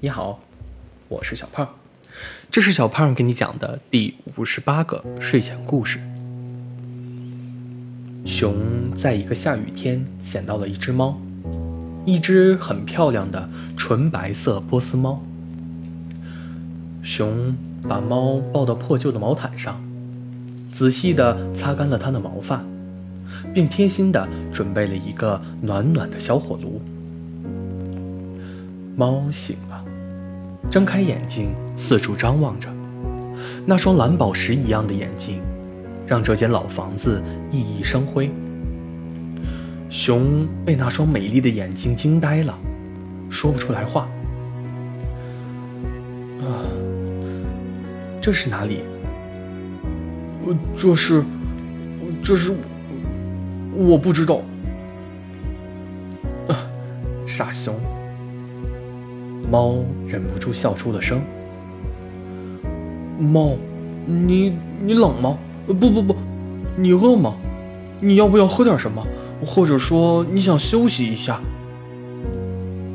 你好，我是小胖，这是小胖给你讲的第五十八个睡前故事。熊在一个下雨天捡到了一只猫，一只很漂亮的纯白色波斯猫。熊把猫抱到破旧的毛毯上，仔细地擦干了它的毛发，并贴心地准备了一个暖暖的小火炉。猫醒，睁开眼睛，四处张望着。那双蓝宝石一样的眼睛，让这间老房子熠熠生辉。熊被那双美丽的眼睛惊呆了，说不出来话。啊，这是哪里？这是，这是，我不知道。啊，傻熊。猫忍不住笑出了声。猫，你你冷吗？不不不，你饿吗？你要不要喝点什么？或者说你想休息一下？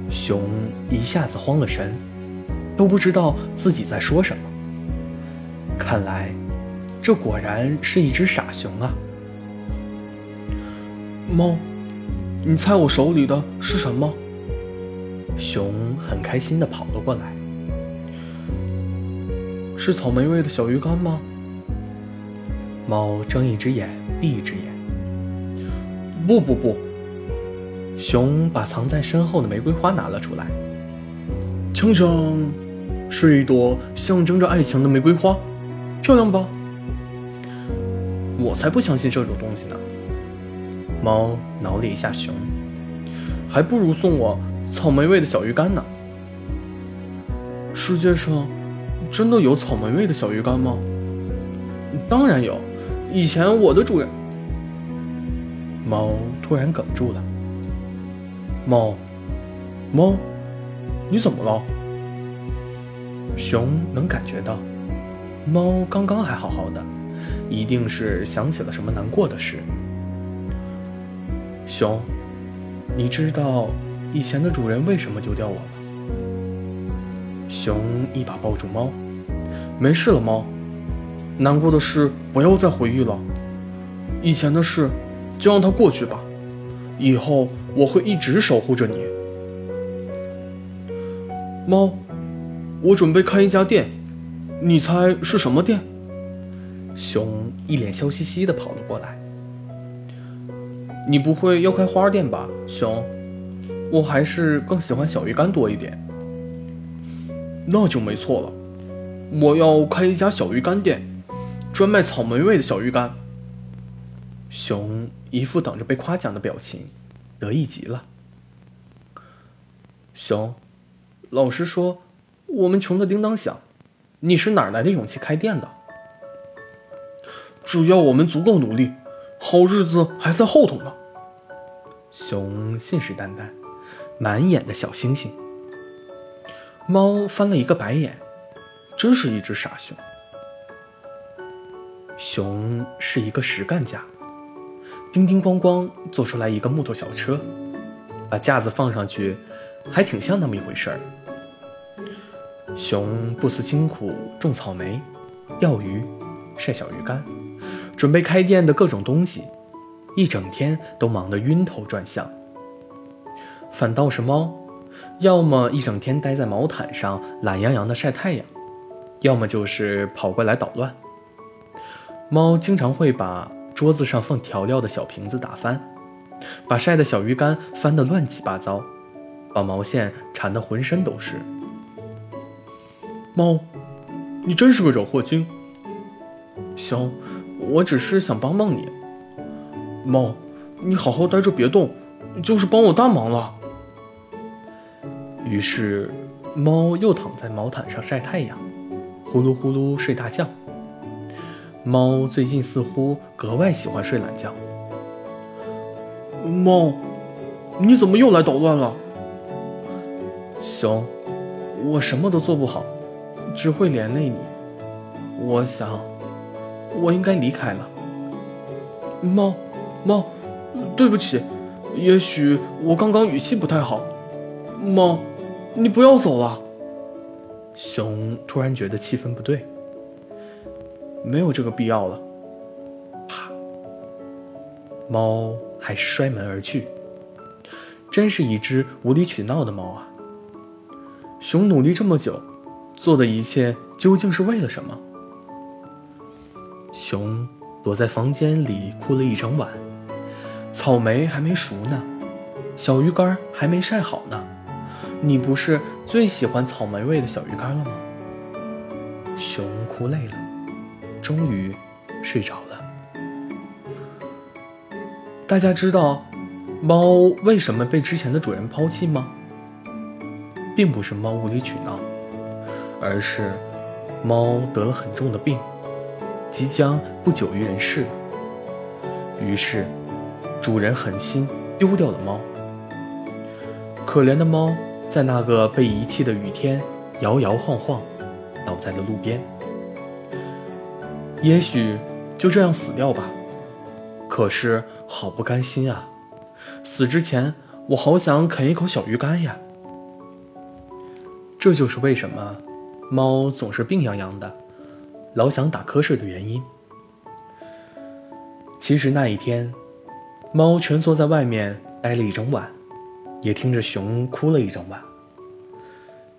熊一下子慌了神，都不知道自己在说什么。看来，这果然是一只傻熊啊！猫，你猜我手里的是什么？熊很开心地跑了过来。是草莓味的小鱼干吗？猫睁一只眼闭一只眼。不不不。熊把藏在身后的玫瑰花拿了出来。锵锵，是一朵象征着爱情的玫瑰花，漂亮吧？我才不相信这种东西呢。猫挠了一下熊，还不如送我。草莓味的小鱼干呢？世界上真的有草莓味的小鱼干吗？当然有，以前我的主人……猫突然哽住了。猫，猫，你怎么了？熊能感觉到，猫刚刚还好好的，一定是想起了什么难过的事。熊，你知道？以前的主人为什么丢掉我了？熊一把抱住猫，没事了，猫。难过的事不要再回忆了，以前的事就让它过去吧。以后我会一直守护着你。猫，我准备开一家店，你猜是什么店？熊一脸笑嘻嘻地跑了过来。你不会要开花店吧，熊？我还是更喜欢小鱼干多一点，那就没错了。我要开一家小鱼干店，专卖草莓味的小鱼干。熊一副等着被夸奖的表情，得意极了。熊，老实说，我们穷的叮当响，你是哪来的勇气开店的？只要我们足够努力，好日子还在后头呢。熊信誓旦旦。满眼的小星星。猫翻了一个白眼，真是一只傻熊。熊是一个实干家，叮叮咣咣做出来一个木头小车，把架子放上去，还挺像那么一回事儿。熊不辞辛苦种草莓、钓鱼、晒小鱼干，准备开店的各种东西，一整天都忙得晕头转向。反倒是猫，要么一整天待在毛毯上懒洋洋的晒太阳，要么就是跑过来捣乱。猫经常会把桌子上放调料的小瓶子打翻，把晒的小鱼干翻得乱七八糟，把毛线缠得浑身都是。猫，你真是个惹祸精。熊，我只是想帮帮你。猫，你好好待着别动，就是帮我大忙了。于是，猫又躺在毛毯上晒太阳，呼噜呼噜睡大觉。猫最近似乎格外喜欢睡懒觉。猫，你怎么又来捣乱了？熊，我什么都做不好，只会连累你。我想，我应该离开了。猫，猫，对不起，也许我刚刚语气不太好。猫。你不要走了，熊突然觉得气氛不对，没有这个必要了。啪！猫还是摔门而去。真是一只无理取闹的猫啊！熊努力这么久，做的一切究竟是为了什么？熊躲在房间里哭了一整晚，草莓还没熟呢，小鱼干还没晒好呢。你不是最喜欢草莓味的小鱼干了吗？熊哭累了，终于睡着了。大家知道猫为什么被之前的主人抛弃吗？并不是猫无理取闹，而是猫得了很重的病，即将不久于人世。于是，主人狠心丢掉了猫。可怜的猫。在那个被遗弃的雨天，摇摇晃晃，倒在了路边。也许就这样死掉吧。可是好不甘心啊！死之前，我好想啃一口小鱼干呀。这就是为什么猫总是病殃殃的，老想打瞌睡的原因。其实那一天，猫蜷缩在外面待了一整晚。也听着熊哭了一整晚。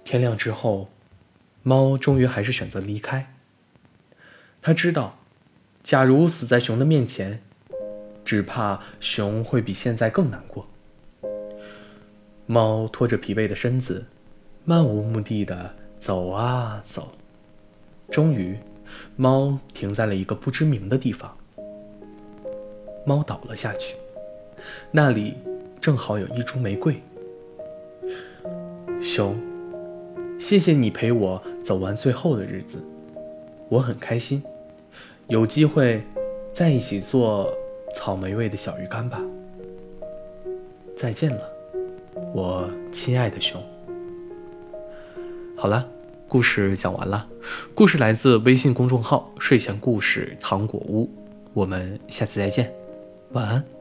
天亮之后，猫终于还是选择离开。他知道，假如死在熊的面前，只怕熊会比现在更难过。猫拖着疲惫的身子，漫无目的的走啊走，终于，猫停在了一个不知名的地方。猫倒了下去，那里。正好有一株玫瑰，熊，谢谢你陪我走完最后的日子，我很开心。有机会再一起做草莓味的小鱼干吧。再见了，我亲爱的熊。好了，故事讲完了。故事来自微信公众号“睡前故事糖果屋”，我们下次再见，晚安。